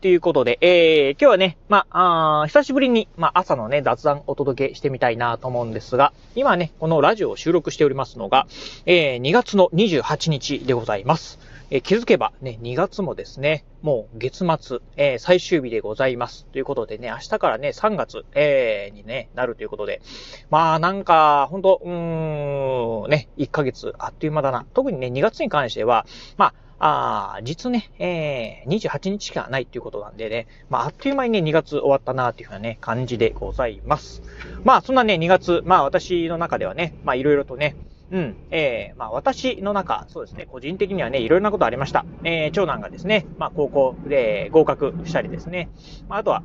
ということで、えー、今日はね、まあ、あ久しぶりに、まあ、朝のね、雑談お届けしてみたいなと思うんですが、今ね、このラジオを収録しておりますのが、えー、2月の28日でございます。えー、気づけばね、2月もですね、もう月末、えー、最終日でございます。ということでね、明日からね、3月、えー、にね、なるということで、まあなんか、ほんと、うーん、ね、1ヶ月あっという間だな。特にね、2月に関しては、まあ、あ、実ね、えー、28日しかないっていうことなんでね、まあ、あっという間にね、2月終わったなっていうふうなね、感じでございます。まあ、そんなね、2月、まあ、私の中ではね、まあ、いろいろとね、うん、えー、まあ私の中、そうですね、個人的にはね、いろいろなことありました。えー、長男がですね、まあ高校で合格したりですね、まああとは、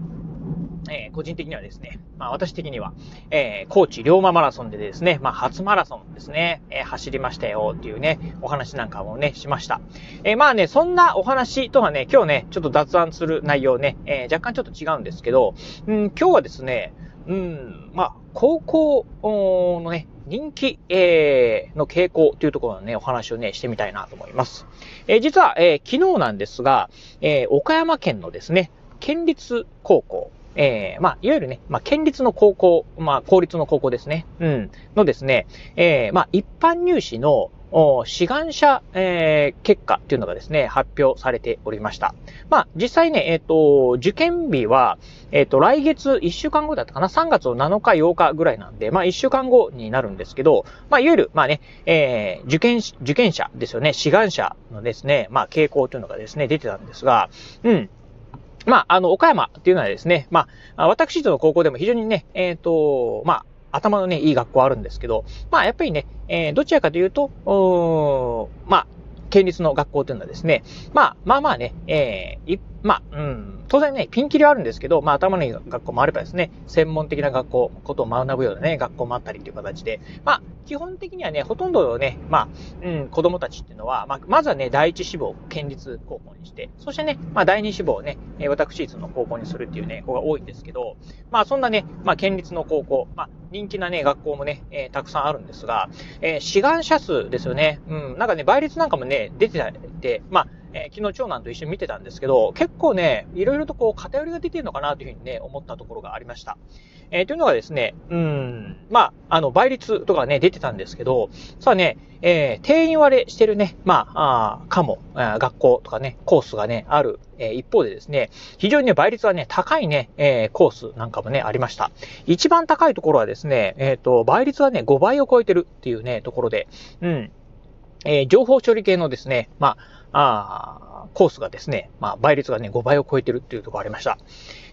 えー、個人的にはですね、まあ私的には、えー、高知龍馬マラソンでですね、まあ初マラソンですね、えー、走りましたよっていうね、お話なんかもね、しました。えー、まあね、そんなお話とはね、今日ね、ちょっと雑談する内容ね、えー、若干ちょっと違うんですけど、うん、今日はですね、うん、まあ、高校のね、人気、えー、の傾向というところのね、お話をね、してみたいなと思います。えー、実は、えー、昨日なんですが、えー、岡山県のですね、県立高校、えー、まあ、いわゆるね、まあ、県立の高校、まあ、公立の高校ですね、うん、のですね、えー、まあ、一般入試の、志願者、えー、結果っていうのがですね、発表されておりました。まあ、実際ね、えっ、ー、と、受験日は、えっ、ー、と、来月1週間後だったかな ?3 月の7日、8日ぐらいなんで、まあ、1週間後になるんですけど、まあ、いわゆる、まあね、えー、受験、受験者ですよね、志願者のですね、まあ、傾向というのがですね、出てたんですが、うん。まあ、あの、岡山っていうのはですね、まあ、私との高校でも非常にね、えっ、ー、と、まあ、頭のね、いい学校あるんですけど、まあ、やっぱりね、えー、どちらかというと、まあ、県立の学校というのはですね、まあ、まあまあね、えー、まあ、うん、当然ね、ピンキリはあるんですけど、まあ頭のいい学校もあればですね、専門的な学校、ことを学ぶようなね、学校もあったりという形で、まあ、基本的にはね、ほとんどね、まあ、うん、子供たちっていうのは、まあ、まずはね、第一志望を県立高校にして、そしてね、まあ、第二志望をね、私立の高校にするっていうね、子が多いんですけど、まあ、そんなね、まあ、県立の高校、まあ、人気なね、学校もね、えー、たくさんあるんですが、えー、志願者数ですよね。うん、なんかね、倍率なんかもね、出てて、まあ、えー、昨日長男と一緒に見てたんですけど、結構ね、いろいろとこう偏りが出てるのかなというふうにね、思ったところがありました。えー、というのがですね、うん、まあ、あの、倍率とかね、出てたんですけど、さあね、えー、定員割れしてるね、まあ、あかも、学校とかね、コースがね、ある、えー、一方でですね、非常にね、倍率がね、高いね、えー、コースなんかもね、ありました。一番高いところはですね、えっ、ー、と、倍率はね、5倍を超えてるっていうね、ところで、うん。えー、情報処理系のですね、まあ、あコースがですね、まあ、倍率がね、5倍を超えてるっていうところありました。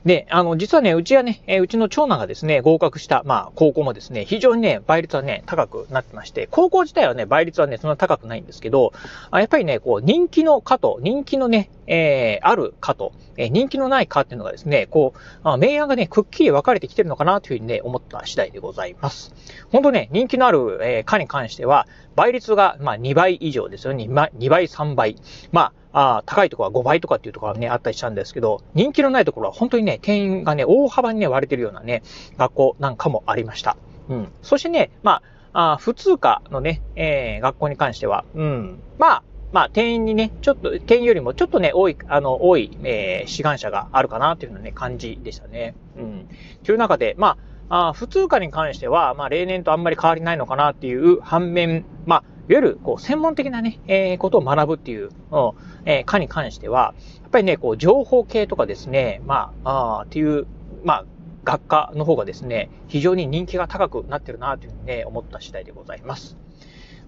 で、あの、実はね、うちはね、えうちの長男がですね、合格した、まあ、高校もですね、非常にね、倍率はね、高くなってまして、高校自体はね、倍率はね、そんな高くないんですけど、あやっぱりね、こう、人気の科と、人気のね、えー、ある科と、えー、人気のない科っていうのがですね、こう、あ明暗がね、くっきり分かれてきてるのかなというふうにね、思った次第でございます。本当ね、人気のある、えー、科に関しては、倍率が、まあ、2倍以上ですよね。2倍、3倍。まあ、あ高いところは5倍とかっていうところがね、あったりしたんですけど、人気のないところは本当にね、定員がね、大幅にね、割れてるようなね、学校なんかもありました。うん。そしてね、まあ、あ普通科のね、えー、学校に関しては、うん。まあ、まあ、定員にね、ちょっと、定員よりもちょっとね、多い、あの、多い、えー、志願者があるかなというようなね、感じでしたね。うん。という中で、まあ、あ普通科に関しては、まあ、例年とあんまり変わりないのかなっていう反面、まあ、いわゆる、こう、専門的なね、えー、ことを学ぶっていう、うんえー、科に関しては、やっぱりね、こう、情報系とかですね、まあ、あっていう、まあ、学科の方がですね、非常に人気が高くなってるなというふうにね、思った次第でございます。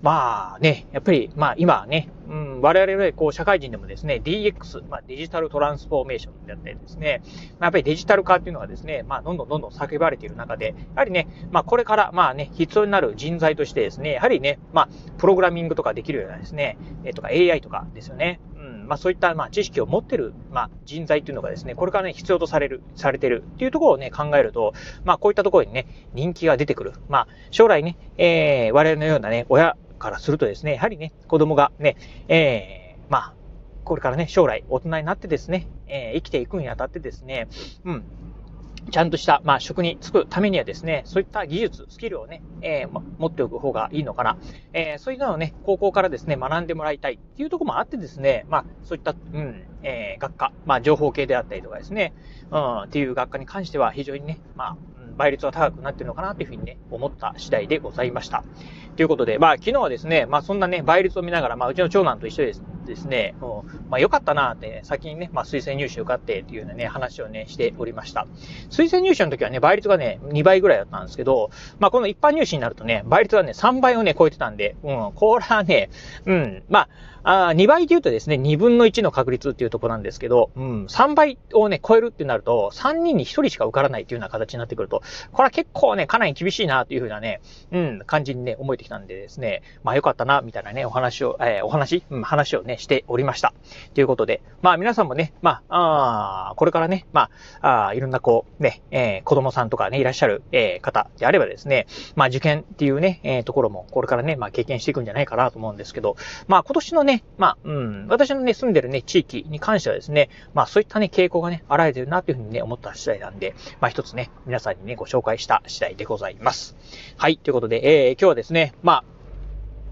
まあね、やっぱり、まあ今ね、うん、我々はこう社会人でもですね、DX、まあデジタルトランスフォーメーションであったりですね、まあ、やっぱりデジタル化っていうのがですね、まあどんどんどんどん叫ばれている中で、やはりね、まあこれからまあね、必要になる人材としてですね、やはりね、まあプログラミングとかできるようなですね、えとか AI とかですよね、う、ん、まあそういった、まあ知識を持ってる、まあ人材っていうのがですね、これからね、必要とされる、されてるっていうところをね、考えると、まあこういったところにね、人気が出てくる。まあ将来ね、えー、我々のようなね、親からするとですね、やはりね、子供がね、えー、まあ、これからね、将来大人になってですね、えー、生きていくにあたってですね、うん、ちゃんとした、まあ、職に就くためにはですね、そういった技術、スキルをね、えー、ま、持っておく方がいいのかな。えー、そういうのをね、高校からですね、学んでもらいたいっていうところもあってですね、まあ、そういった、うん、えー、学科、まあ、情報系であったりとかですね、うん、っていう学科に関しては非常にね、まあ、倍率は高くなってるのかなというふうにね、思った次第でございました。ということで、まあ、昨日はですね、まあ、そんなね、倍率を見ながら、まあ、うちの長男と一緒ですですね、まあ、良かったなって、先にね、まあ、推薦入試受かってっていうようなね、話をね、しておりました。推薦入試の時はね、倍率がね、2倍ぐらいだったんですけど、まあ、この一般入試になるとね、倍率はね、3倍をね、超えてたんで、うん、これはね、うん、まあ、あ2倍で言うとですね、2分の1の確率っていうところなんですけど、うん、3倍をね、超えるってなると、3人に1人しか受からないっていうような形になってくると、これは結構ね、かなり厳しいなっていうふうなね、うん、感じにね、思えてきたんでですね、まあよかったな、みたいなね、お話を、えー、お話、うん、話をね、しておりました。ということで、まあ皆さんもね、まあ、あこれからね、まあ、あいろんなこう、ね、えー、子供さんとかね、いらっしゃる、えー、方であればですね、まあ受験っていうね、えー、ところも、これからね、まあ経験していくんじゃないかなと思うんですけど、まあ今年のね、ね、まあ、うん、私のね、住んでるね、地域に関してはですね、まあそういったね、傾向がね、現れてるなというふうにね、思った次第なんで、まあ一つね、皆さんにね、ご紹介した次第でございます。はい、ということで、えー、今日はですね、まあ、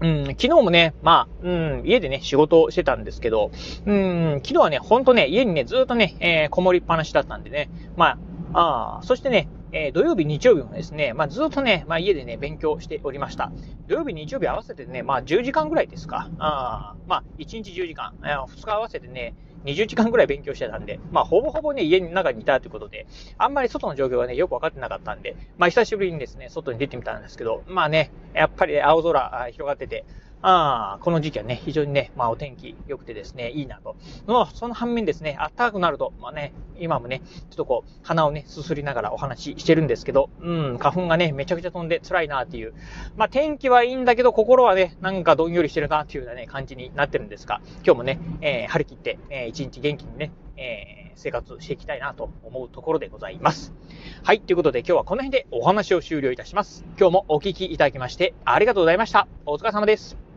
うん、昨日もね、まあ、うん、家でね、仕事をしてたんですけど、うん、昨日はね、ほんとね、家にね、ずっとね、えー、こもりっぱなしだったんでね、まあ、あそしてね、えー、土曜日、日曜日もですね、まあ、ずっとね、まあ、家でね、勉強しておりました。土曜日、日曜日合わせてね、まあ、10時間ぐらいですか。あまあ、1日10時間、2日合わせてね、20時間ぐらい勉強してたんで、まあ、ほぼほぼね、家の中にいたということで、あんまり外の状況がね、よくわかってなかったんで、まあ、久しぶりにですね、外に出てみたんですけど、まあね、やっぱり青空広がってて、ああ、この時期はね、非常にね、まあお天気良くてですね、いいなと。の、その反面ですね、暖かくなると、まあね、今もね、ちょっとこう、鼻をね、すすりながらお話ししてるんですけど、うん、花粉がね、めちゃくちゃ飛んで辛いなっていう。まあ天気はいいんだけど、心はね、なんかどんよりしてるなっていうようなね、感じになってるんですが、今日もね、えー、張り切って、えー、一日元気にね、えー、生活していきたいなと思うところでございます。はい、ということで今日はこの辺でお話を終了いたします。今日もお聴きいただきましてありがとうございました。お疲れ様です。